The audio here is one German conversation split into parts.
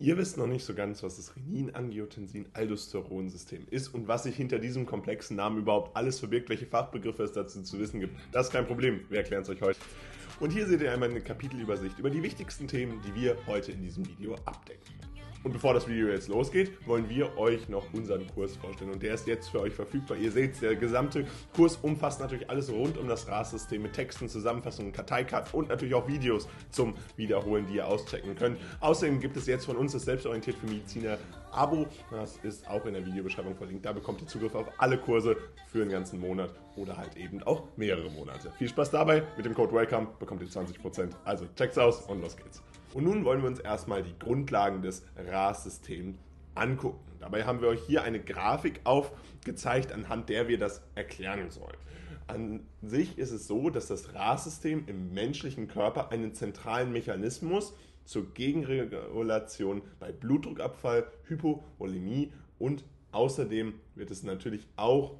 Ihr wisst noch nicht so ganz, was das Renin-Angiotensin-Aldosteron-System ist und was sich hinter diesem komplexen Namen überhaupt alles verbirgt, welche Fachbegriffe es dazu zu wissen gibt. Das ist kein Problem, wir erklären es euch heute. Und hier seht ihr einmal eine Kapitelübersicht über die wichtigsten Themen, die wir heute in diesem Video abdecken. Und bevor das Video jetzt losgeht, wollen wir euch noch unseren Kurs vorstellen. Und der ist jetzt für euch verfügbar. Ihr seht, der gesamte Kurs umfasst natürlich alles rund um das RAS-System mit Texten, Zusammenfassungen, Karteikarten und natürlich auch Videos zum Wiederholen, die ihr auschecken könnt. Außerdem gibt es jetzt von uns das Selbstorientiert für Mediziner Abo. Das ist auch in der Videobeschreibung verlinkt. Da bekommt ihr Zugriff auf alle Kurse für einen ganzen Monat oder halt eben auch mehrere Monate. Viel Spaß dabei. Mit dem Code WELCOME bekommt ihr 20%. Also checkt's aus und los geht's. Und nun wollen wir uns erstmal die Grundlagen des RAS-Systems angucken. Dabei haben wir euch hier eine Grafik aufgezeigt, anhand der wir das erklären sollen. An sich ist es so, dass das RAS-System im menschlichen Körper einen zentralen Mechanismus zur Gegenregulation bei Blutdruckabfall, Hypovolemie und außerdem wird es natürlich auch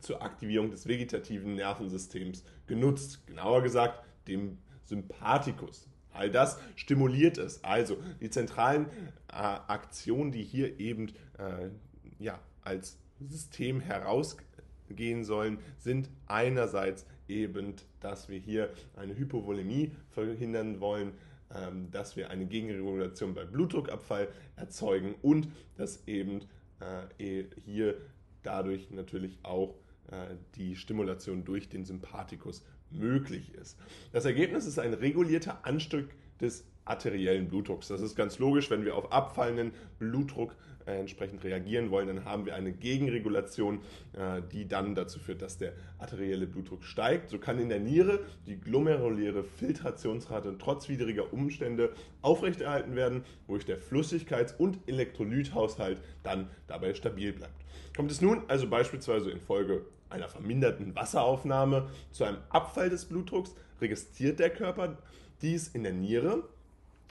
zur Aktivierung des vegetativen Nervensystems genutzt. Genauer gesagt, dem Sympathikus. All das stimuliert es. Also die zentralen äh, Aktionen, die hier eben äh, ja, als System herausgehen sollen, sind einerseits eben, dass wir hier eine Hypovolemie verhindern wollen, ähm, dass wir eine Gegenregulation bei Blutdruckabfall erzeugen und dass eben äh, hier dadurch natürlich auch äh, die Stimulation durch den Sympathikus möglich ist. Das Ergebnis ist ein regulierter Anstieg des arteriellen Blutdrucks. Das ist ganz logisch, wenn wir auf abfallenden Blutdruck äh, entsprechend reagieren wollen, dann haben wir eine Gegenregulation, äh, die dann dazu führt, dass der arterielle Blutdruck steigt. So kann in der Niere die glomeruläre Filtrationsrate trotz widriger Umstände aufrechterhalten werden, wodurch der Flüssigkeits- und Elektrolythaushalt dann dabei stabil bleibt. Kommt es nun also beispielsweise infolge einer verminderten Wasseraufnahme zu einem Abfall des Blutdrucks, registriert der Körper dies in der Niere.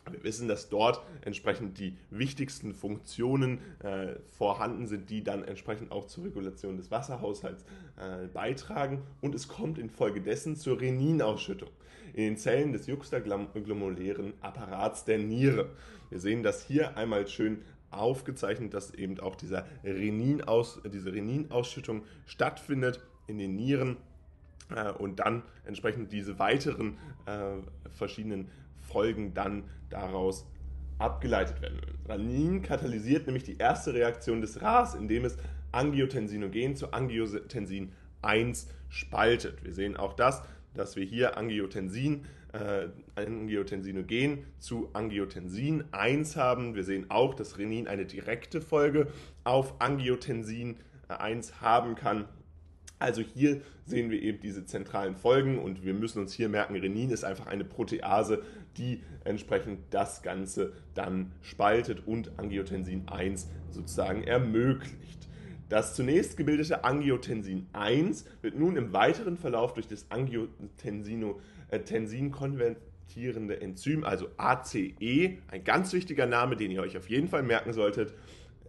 Wir wissen, dass dort entsprechend die wichtigsten Funktionen äh, vorhanden sind, die dann entsprechend auch zur Regulation des Wasserhaushalts äh, beitragen. Und es kommt infolgedessen zur Reninausschüttung in den Zellen des juxtaglomerulären Apparats der Niere. Wir sehen das hier einmal schön aufgezeichnet, dass eben auch dieser Reninaus, diese Reninausschüttung stattfindet in den Nieren äh, und dann entsprechend diese weiteren äh, verschiedenen Folgen dann daraus abgeleitet werden. Renin katalysiert nämlich die erste Reaktion des RAS, indem es Angiotensinogen zu Angiotensin 1 spaltet. Wir sehen auch das, dass wir hier Angiotensin, äh, Angiotensinogen zu Angiotensin 1 haben. Wir sehen auch, dass Renin eine direkte Folge auf Angiotensin 1 haben kann. Also hier sehen wir eben diese zentralen Folgen und wir müssen uns hier merken, Renin ist einfach eine Protease, die entsprechend das Ganze dann spaltet und Angiotensin 1 sozusagen ermöglicht. Das zunächst gebildete Angiotensin 1 wird nun im weiteren Verlauf durch das Angiotensin-konvertierende äh, Enzym, also ACE, ein ganz wichtiger Name, den ihr euch auf jeden Fall merken solltet,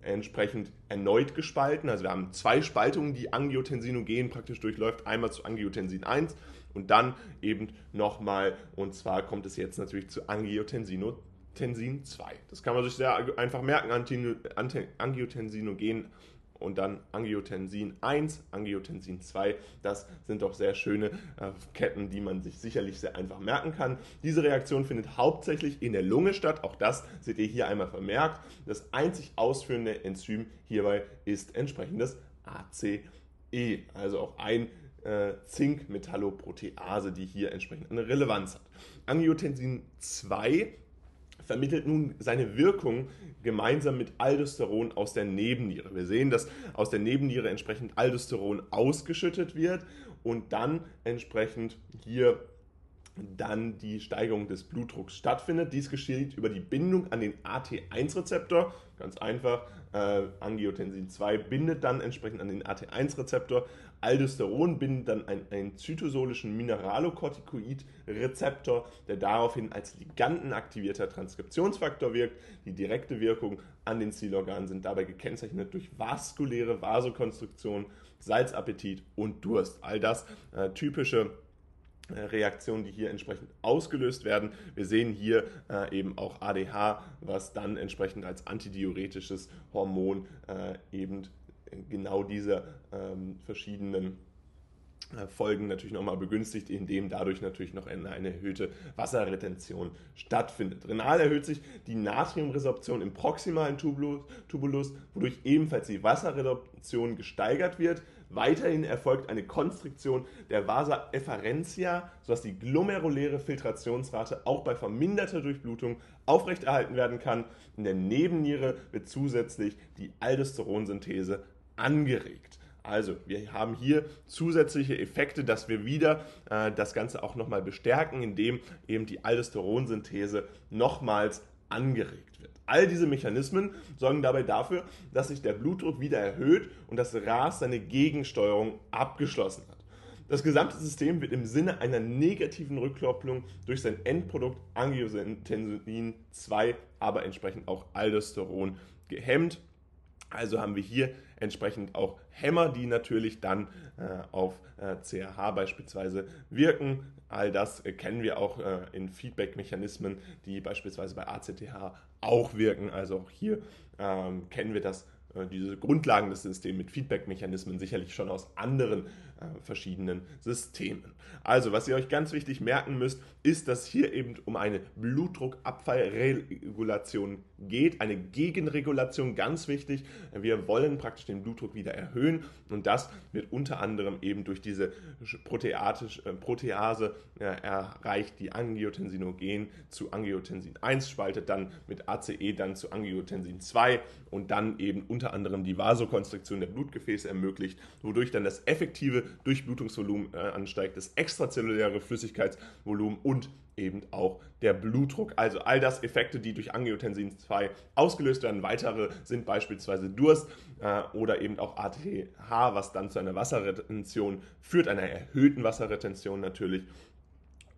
entsprechend erneut gespalten. Also wir haben zwei Spaltungen, die Angiotensinogen praktisch durchläuft. Einmal zu Angiotensin 1 und dann eben nochmal, und zwar kommt es jetzt natürlich zu Angiotensin 2. Das kann man sich sehr einfach merken, Angiotensinogen und dann Angiotensin 1, Angiotensin 2. Das sind doch sehr schöne äh, Ketten, die man sich sicherlich sehr einfach merken kann. Diese Reaktion findet hauptsächlich in der Lunge statt. Auch das seht ihr hier einmal vermerkt. Das einzig ausführende Enzym hierbei ist entsprechendes ACE, also auch ein äh, Zink-Metalloprotease, die hier entsprechend eine Relevanz hat. Angiotensin 2 vermittelt nun seine Wirkung gemeinsam mit Aldosteron aus der Nebenniere. Wir sehen, dass aus der Nebenniere entsprechend Aldosteron ausgeschüttet wird und dann entsprechend hier dann die Steigerung des Blutdrucks stattfindet. Dies geschieht über die Bindung an den AT1-Rezeptor. Ganz einfach, äh, Angiotensin 2 bindet dann entsprechend an den AT1-Rezeptor. Aldosteron bindet dann einen, einen zytosolischen Mineralokortikoid-Rezeptor, der daraufhin als ligandenaktivierter Transkriptionsfaktor wirkt. Die direkte Wirkung an den Zielorganen sind dabei gekennzeichnet durch vaskuläre Vasokonstruktion, Salzappetit und Durst. All das äh, typische Reaktionen, die hier entsprechend ausgelöst werden. Wir sehen hier äh, eben auch ADH, was dann entsprechend als antidiuretisches Hormon äh, eben genau diese ähm, verschiedenen äh, Folgen natürlich nochmal begünstigt, indem dadurch natürlich noch eine, eine, erhöhte Wasserretention stattfindet. Renal erhöht sich die Natriumresorption im proximalen Tubulus, Tubulus, wodurch ebenfalls die Wasserreduktion gesteigert wird. Weiterhin erfolgt eine Konstriktion der Vasa efferentia, sodass die glomeruläre Filtrationsrate auch bei verminderter Durchblutung aufrechterhalten werden kann. In der Nebenniere wird zusätzlich die Aldosteronsynthese angeregt. Also, wir haben hier zusätzliche Effekte, dass wir wieder äh, das Ganze auch nochmal bestärken, indem eben die Aldosteronsynthese nochmals angeregt wird. All diese Mechanismen sorgen dabei dafür, dass sich der Blutdruck wieder erhöht und das RAS seine Gegensteuerung abgeschlossen hat. Das gesamte System wird im Sinne einer negativen Rückkopplung durch sein Endprodukt Angiotensin 2, aber entsprechend auch Aldosteron gehemmt. Also haben wir hier entsprechend auch Hämmer, die natürlich dann äh, auf äh, CRH beispielsweise wirken. All das äh, kennen wir auch äh, in Feedback-Mechanismen, die beispielsweise bei ACTH auch wirken. Also auch hier ähm, kennen wir das äh, diese Grundlagen des Systems mit Feedback-Mechanismen sicherlich schon aus anderen verschiedenen Systemen. Also, was ihr euch ganz wichtig merken müsst, ist, dass hier eben um eine Blutdruckabfallregulation geht, eine Gegenregulation, ganz wichtig. Wir wollen praktisch den Blutdruck wieder erhöhen und das wird unter anderem eben durch diese äh, Protease äh, erreicht, die Angiotensinogen zu Angiotensin 1 spaltet, dann mit ACE dann zu Angiotensin 2 und dann eben unter anderem die Vasokonstriktion der Blutgefäße ermöglicht, wodurch dann das effektive Durchblutungsvolumen äh, ansteigt, das extrazelluläre Flüssigkeitsvolumen und eben auch der Blutdruck. Also all das Effekte, die durch Angiotensin 2 ausgelöst werden. Weitere sind beispielsweise Durst äh, oder eben auch ATH, was dann zu einer Wasserretention führt, einer erhöhten Wasserretention natürlich.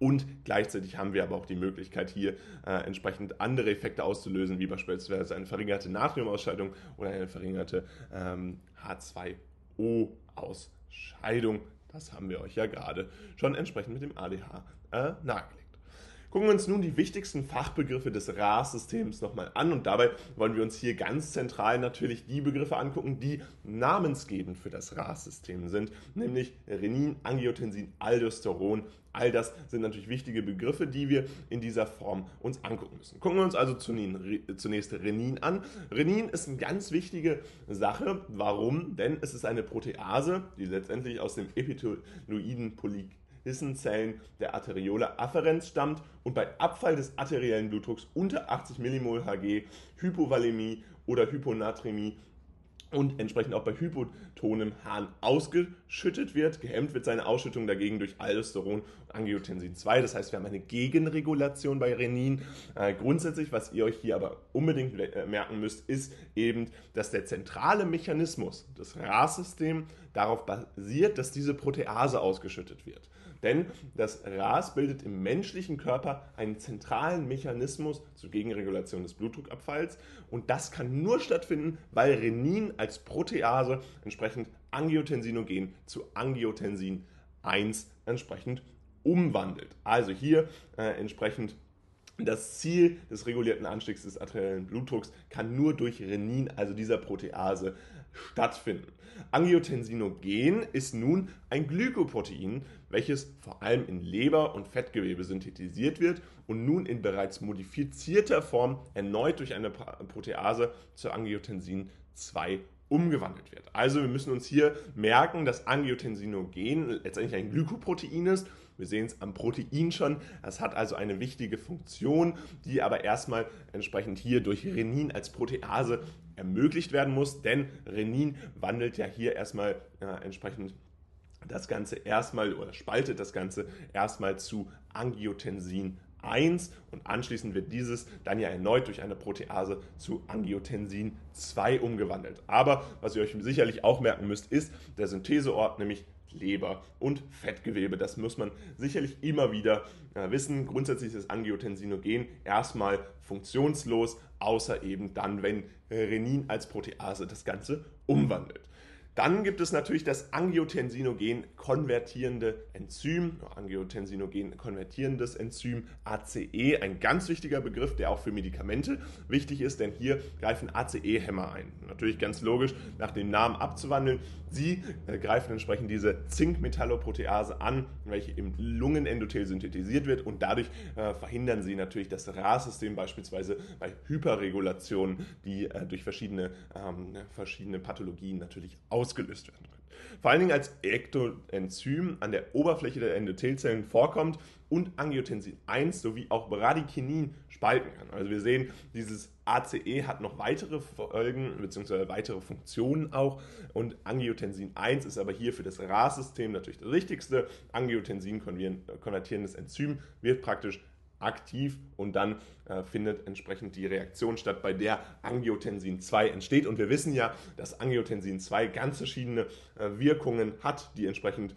Und gleichzeitig haben wir aber auch die Möglichkeit, hier äh, entsprechend andere Effekte auszulösen, wie beispielsweise eine verringerte Natriumausscheidung oder eine verringerte ähm, H2O-Ausscheidung. Das haben wir euch ja gerade schon entsprechend mit dem ADH äh, nahegelegt. Gucken wir uns nun die wichtigsten Fachbegriffe des RAS-Systems nochmal an und dabei wollen wir uns hier ganz zentral natürlich die Begriffe angucken, die namensgebend für das RAS-System sind, nämlich Renin, Angiotensin, Aldosteron. All das sind natürlich wichtige Begriffe, die wir in dieser Form uns angucken müssen. Gucken wir uns also zunächst Renin an. Renin ist eine ganz wichtige Sache. Warum? Denn es ist eine Protease, die letztendlich aus dem Epitheloiden Polyk Hissenzellen der Arteriole afferens stammt und bei Abfall des arteriellen Blutdrucks unter 80 mmol Hg, Hypovalämie oder Hyponaträmie und entsprechend auch bei hypotonem Harn ausgeschüttet wird. Gehemmt wird seine Ausschüttung dagegen durch Aldosteron und Angiotensin 2. Das heißt, wir haben eine Gegenregulation bei Renin. Äh, grundsätzlich, was ihr euch hier aber unbedingt äh, merken müsst, ist eben, dass der zentrale Mechanismus des RAS-Systems darauf basiert, dass diese Protease ausgeschüttet wird. Denn das RAS bildet im menschlichen Körper einen zentralen Mechanismus zur Gegenregulation des Blutdruckabfalls und das kann nur stattfinden, weil Renin als Protease entsprechend Angiotensinogen zu Angiotensin 1 entsprechend umwandelt. Also hier äh, entsprechend das Ziel des regulierten Anstiegs des arteriellen Blutdrucks kann nur durch Renin, also dieser Protease, stattfinden. Angiotensinogen ist nun ein Glykoprotein, welches vor allem in Leber und Fettgewebe synthetisiert wird und nun in bereits modifizierter Form erneut durch eine Protease zu Angiotensin 2 umgewandelt wird. Also wir müssen uns hier merken, dass Angiotensinogen letztendlich ein Glykoprotein ist. Wir sehen es am Protein schon. Es hat also eine wichtige Funktion, die aber erstmal entsprechend hier durch Renin als Protease ermöglicht werden muss, denn Renin wandelt ja hier erstmal äh, entsprechend das Ganze erstmal oder spaltet das Ganze erstmal zu Angiotensin 1 und anschließend wird dieses dann ja erneut durch eine Protease zu Angiotensin 2 umgewandelt. Aber was ihr euch sicherlich auch merken müsst, ist der Syntheseort, nämlich Leber und Fettgewebe. Das muss man sicherlich immer wieder äh, wissen. Grundsätzlich ist Angiotensinogen erstmal funktionslos, außer eben dann, wenn Renin als Protease das Ganze umwandelt. Dann gibt es natürlich das Angiotensinogen konvertierende Enzym, Angiotensinogen konvertierendes Enzym ACE, ein ganz wichtiger Begriff, der auch für Medikamente wichtig ist, denn hier greifen ACE-Hämmer ein. Natürlich ganz logisch, nach dem Namen abzuwandeln. Sie äh, greifen entsprechend diese Zinkmetalloprotease an, welche im Lungenendothel synthetisiert wird und dadurch äh, verhindern sie natürlich das RAS-System beispielsweise bei Hyperregulationen, die äh, durch verschiedene, ähm, verschiedene Pathologien natürlich ausgelöst werden können. Vor allen Dingen als Ektoenzym an der Oberfläche der Endothelzellen vorkommt und Angiotensin 1 sowie auch Bradykinin spalten kann. Also wir sehen, dieses ACE hat noch weitere Folgen bzw. weitere Funktionen auch und Angiotensin 1 ist aber hier für das RAS-System natürlich das wichtigste. Angiotensin konvertierendes Enzym wird praktisch aktiv und dann äh, findet entsprechend die Reaktion statt, bei der Angiotensin 2 entsteht. Und wir wissen ja, dass Angiotensin 2 ganz verschiedene äh, Wirkungen hat, die entsprechend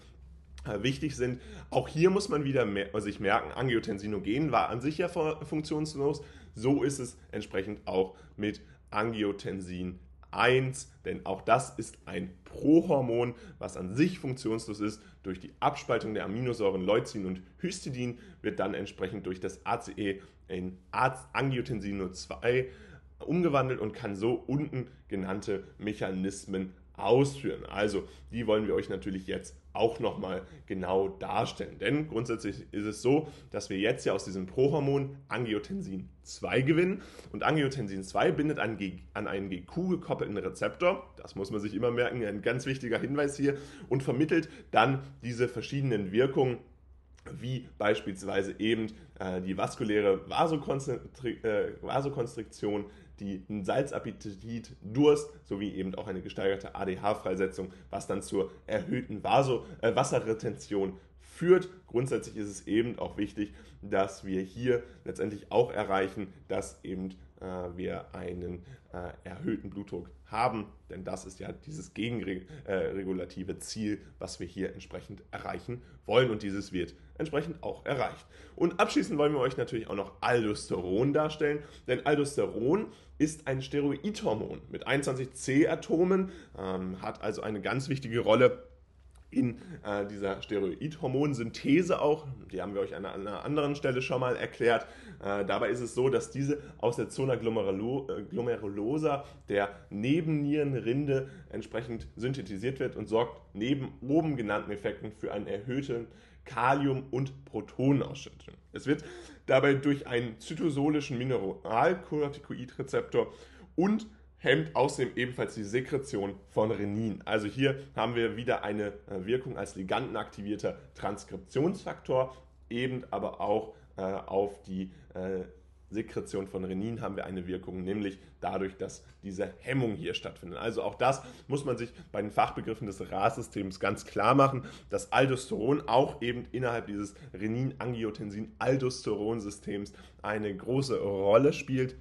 äh, wichtig sind. Auch hier muss man wieder mer sich merken, Angiotensinogen war an sich ja funktionslos. So ist es entsprechend auch mit Angiotensin 1, denn auch das ist ein Prohormon, was an sich funktionslos ist. Durch die Abspaltung der Aminosäuren Leucin und Histidin wird dann entsprechend durch das ACE in Angiotensin 2 umgewandelt und kann so unten genannte Mechanismen ausführen. Also, die wollen wir euch natürlich jetzt auch nochmal genau darstellen. Denn grundsätzlich ist es so, dass wir jetzt ja aus diesem Prohormon Angiotensin 2 gewinnen. Und Angiotensin 2 bindet an, an einen GQ gekoppelten Rezeptor. Das muss man sich immer merken, ein ganz wichtiger Hinweis hier. Und vermittelt dann diese verschiedenen Wirkungen wie beispielsweise eben äh, die vaskuläre äh, Vasokonstriktion, die Salzappetit, Durst sowie eben auch eine gesteigerte ADH-Freisetzung, was dann zur erhöhten Vaso, äh, Wasserretention führt. Grundsätzlich ist es eben auch wichtig, dass wir hier letztendlich auch erreichen, dass eben wir einen äh, erhöhten Blutdruck haben, denn das ist ja dieses gegenregulative Ziel, was wir hier entsprechend erreichen wollen und dieses wird entsprechend auch erreicht. Und abschließend wollen wir euch natürlich auch noch Aldosteron darstellen, denn Aldosteron ist ein Steroidhormon mit 21 C-Atomen, ähm, hat also eine ganz wichtige Rolle in äh, dieser Steroidhormonsynthese auch. Die haben wir euch an einer anderen Stelle schon mal erklärt. Äh, dabei ist es so, dass diese aus der Zona glomerulosa, der Nebennierenrinde, entsprechend synthetisiert wird und sorgt neben oben genannten Effekten für einen erhöhten Kalium- und Protonenausschüttung. Es wird dabei durch einen zytosolischen Mineralkortikoidrezeptor und hemmt außerdem ebenfalls die Sekretion von Renin. Also hier haben wir wieder eine äh, Wirkung als ligandenaktivierter Transkriptionsfaktor, eben aber auch äh, auf die äh, Sekretion von Renin haben wir eine Wirkung, nämlich dadurch, dass diese Hemmung hier stattfindet. Also auch das muss man sich bei den Fachbegriffen des RAS-Systems ganz klar machen, dass Aldosteron auch eben innerhalb dieses Renin-Angiotensin-Aldosteron-Systems eine große Rolle spielt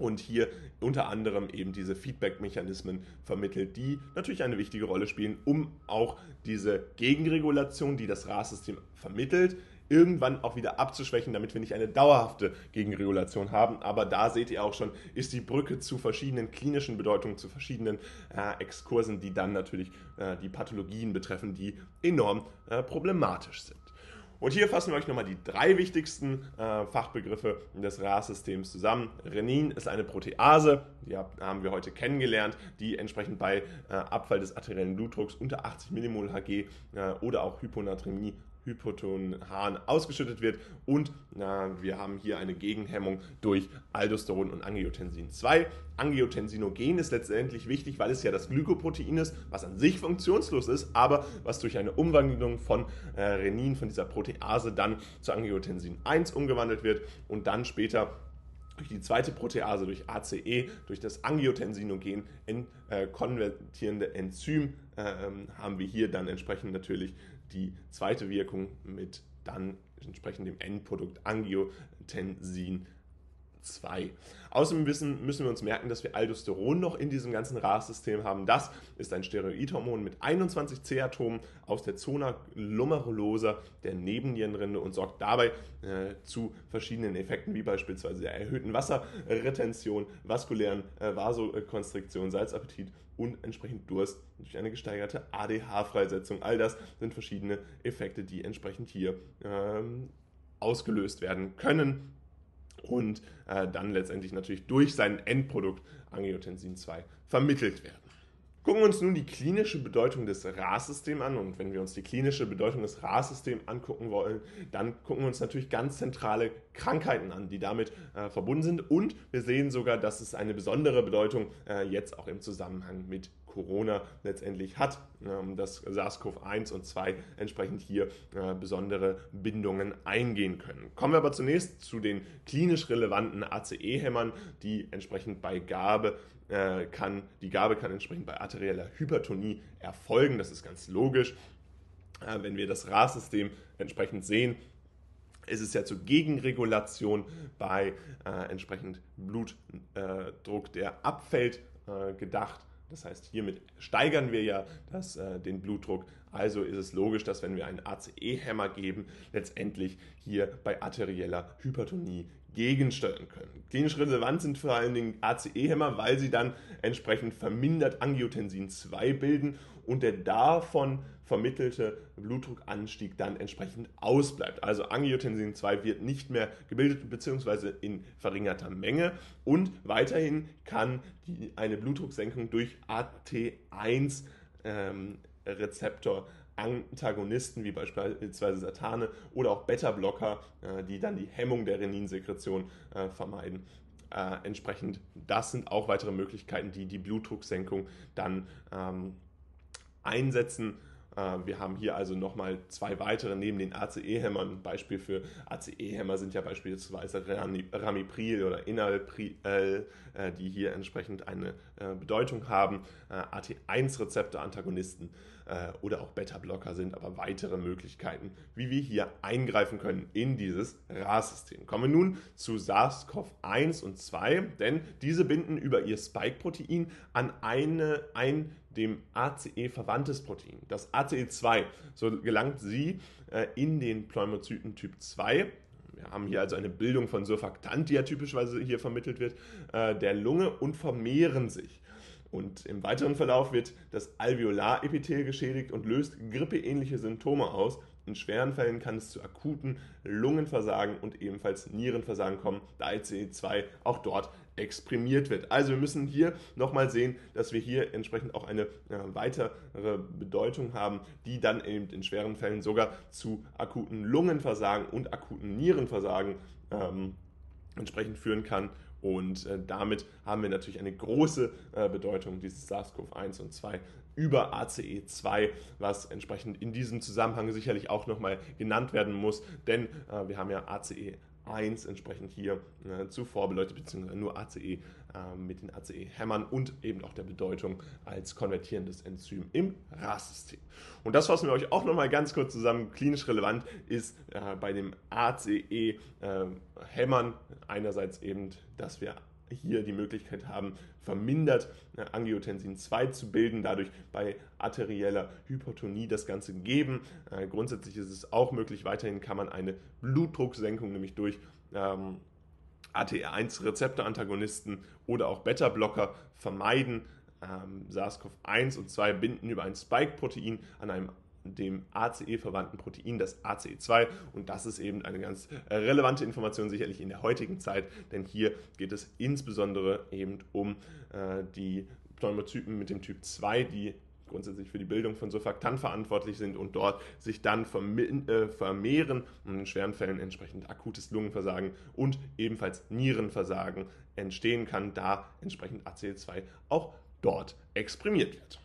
und hier unter anderem eben diese Feedback-Mechanismen vermittelt, die natürlich eine wichtige Rolle spielen, um auch diese Gegenregulation, die das RAS-System vermittelt, irgendwann auch wieder abzuschwächen, damit wir nicht eine dauerhafte Gegenregulation haben. Aber da seht ihr auch schon, ist die Brücke zu verschiedenen klinischen Bedeutungen, zu verschiedenen äh, Exkursen, die dann natürlich äh, die Pathologien betreffen, die enorm äh, problematisch sind. Und hier fassen wir euch nochmal die drei wichtigsten äh, Fachbegriffe des RAS-Systems zusammen. Renin ist eine Protease, die haben wir heute kennengelernt, die entsprechend bei äh, Abfall des arteriellen Blutdrucks unter 80 mmol Hg äh, oder auch Hyponatremie Hypotonhan ausgeschüttet wird und na, wir haben hier eine Gegenhemmung durch Aldosteron und Angiotensin 2. Angiotensinogen ist letztendlich wichtig, weil es ja das Glykoprotein ist, was an sich funktionslos ist, aber was durch eine Umwandlung von äh, Renin, von dieser Protease, dann zu Angiotensin 1 umgewandelt wird und dann später durch die zweite Protease, durch ACE, durch das Angiotensinogen in, äh, konvertierende Enzym äh, haben wir hier dann entsprechend natürlich die zweite Wirkung mit dann entsprechend dem Endprodukt Angiotensin 2. Außerdem wissen, müssen wir uns merken, dass wir Aldosteron noch in diesem ganzen RAS-System haben. Das ist ein Steroidhormon mit 21 C-Atomen aus der Zona glomerulosa der Nebennierenrinde und sorgt dabei äh, zu verschiedenen Effekten, wie beispielsweise der erhöhten Wasserretention, vaskulären äh, Vasokonstriktion, Salzappetit und entsprechend Durst durch eine gesteigerte ADH-Freisetzung. All das sind verschiedene Effekte, die entsprechend hier ähm, ausgelöst werden können und äh, dann letztendlich natürlich durch sein Endprodukt Angiotensin 2 vermittelt werden. Gucken wir uns nun die klinische Bedeutung des RAS-Systems an. Und wenn wir uns die klinische Bedeutung des RAS-Systems angucken wollen, dann gucken wir uns natürlich ganz zentrale Krankheiten an, die damit äh, verbunden sind. Und wir sehen sogar, dass es eine besondere Bedeutung äh, jetzt auch im Zusammenhang mit Corona letztendlich hat, ähm, dass SARS-CoV-1 und 2 entsprechend hier äh, besondere Bindungen eingehen können. Kommen wir aber zunächst zu den klinisch relevanten ACE-Hämmern, die entsprechend bei Gabe äh, kann, die Gabe kann entsprechend bei arterieller Hypertonie erfolgen. Das ist ganz logisch. Äh, wenn wir das RAS-System entsprechend sehen, ist es ja zur Gegenregulation bei entsprechend Blutdruck, der abfällt, gedacht. Das heißt, hiermit steigern wir ja das, äh, den Blutdruck. Also ist es logisch, dass wenn wir einen ACE-Hämmer geben, letztendlich hier bei arterieller Hypertonie gegensteuern können. Klinisch relevant sind vor allen Dingen ACE-Hämmer, weil sie dann entsprechend vermindert Angiotensin 2 bilden und der davon vermittelte Blutdruckanstieg dann entsprechend ausbleibt. Also Angiotensin 2 wird nicht mehr gebildet bzw. in verringerter Menge und weiterhin kann die, eine Blutdrucksenkung durch AT1 ähm, Rezeptor Antagonisten wie beispielsweise Satane oder auch Beta-Blocker, äh, die dann die Hemmung der Reninsekretion äh, vermeiden. Äh, entsprechend, das sind auch weitere Möglichkeiten, die die Blutdrucksenkung dann ähm, einsetzen. Äh, wir haben hier also nochmal zwei weitere neben den ACE-Hämmern. Beispiel für ACE-Hämmer sind ja beispielsweise Ramipril oder Inalpril, äh, die hier entsprechend eine äh, Bedeutung haben. AT1-Rezeptor-Antagonisten oder auch Beta-Blocker sind aber weitere Möglichkeiten, wie wir hier eingreifen können in dieses RAS-System. Kommen wir nun zu SARS-CoV-1 und 2, denn diese binden über ihr Spike-Protein an eine, ein dem ACE verwandtes Protein, das ACE2. So gelangt sie äh, in den Pneumozyten Typ 2. Wir haben hier also eine Bildung von Surfaktant, die ja typischerweise hier vermittelt wird, äh, der Lunge und vermehren sich. Und im weiteren Verlauf wird das Alveolarepithel geschädigt und löst grippeähnliche Symptome aus, in schweren Fällen kann es zu akuten Lungenversagen und ebenfalls Nierenversagen kommen, da ICE2 auch dort exprimiert wird. Also wir müssen hier nochmal sehen, dass wir hier entsprechend auch eine äh, weitere Bedeutung haben, die dann eben in schweren Fällen sogar zu akuten Lungenversagen und akuten Nierenversagen ähm, entsprechend führen kann und äh, damit haben wir natürlich eine große äh, Bedeutung dieses SARS-CoV-1 und 2 über ACE2, was entsprechend in diesem Zusammenhang sicherlich auch nochmal genannt werden muss, denn äh, wir haben ja ACE 1 entsprechend hier äh, zuvor beleuchtet, beziehungsweise nur ACE äh, mit den ACE-Hämmern und eben auch der Bedeutung als konvertierendes Enzym im RAS-System. Und das fassen wir euch auch nochmal ganz kurz zusammen. Klinisch relevant ist äh, bei dem ACE-Hämmern äh, einerseits eben, dass wir hier die Möglichkeit haben, vermindert äh, Angiotensin 2 zu bilden, dadurch bei arterieller Hypertonie das Ganze geben. Äh, grundsätzlich ist es auch möglich, weiterhin kann man eine Blutdrucksenkung nämlich durch ähm, ATR1-Rezeptorantagonisten oder auch Beta-Blocker vermeiden. Ähm, SARS-CoV-1 und 2 binden über ein Spike-Protein an einem dem ACE-verwandten Protein, das ACE2. Und das ist eben eine ganz äh, relevante Information sicherlich in der heutigen Zeit, denn hier geht es insbesondere eben um äh, die Pneumozyten mit dem Typ 2, die grundsätzlich für die Bildung von Surfaktant verantwortlich sind und dort sich dann äh, vermehren und in schweren Fällen entsprechend akutes Lungenversagen und ebenfalls Nierenversagen entstehen kann, da entsprechend ACE2 auch dort exprimiert wird.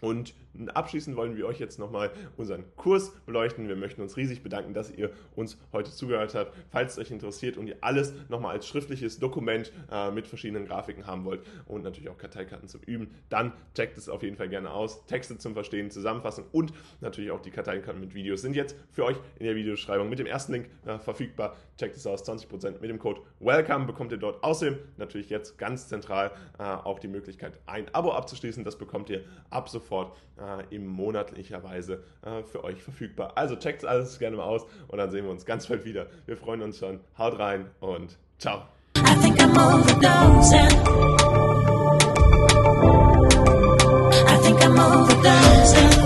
Und abschließend wollen wir euch jetzt nochmal unseren Kurs beleuchten. Wir möchten uns riesig bedanken, dass ihr uns heute zugehört habt. Falls es euch interessiert und ihr alles nochmal als schriftliches Dokument äh, mit verschiedenen Grafiken haben wollt und natürlich auch Karteikarten zum Üben, dann checkt es auf jeden Fall gerne aus. Texte zum Verstehen, Zusammenfassen und natürlich auch die Karteikarten mit Videos sind jetzt für euch in der Videobeschreibung mit dem ersten Link äh, verfügbar. Checkt es aus, 20% mit dem Code WELCOME bekommt ihr dort. Außerdem natürlich jetzt ganz zentral äh, auch die Möglichkeit, ein Abo abzuschließen. Das bekommt ihr ab sofort sofort äh, im monatlicherweise äh, für euch verfügbar. Also checkt es alles gerne mal aus und dann sehen wir uns ganz bald wieder. Wir freuen uns schon. Haut rein und ciao. I think I'm overdosing.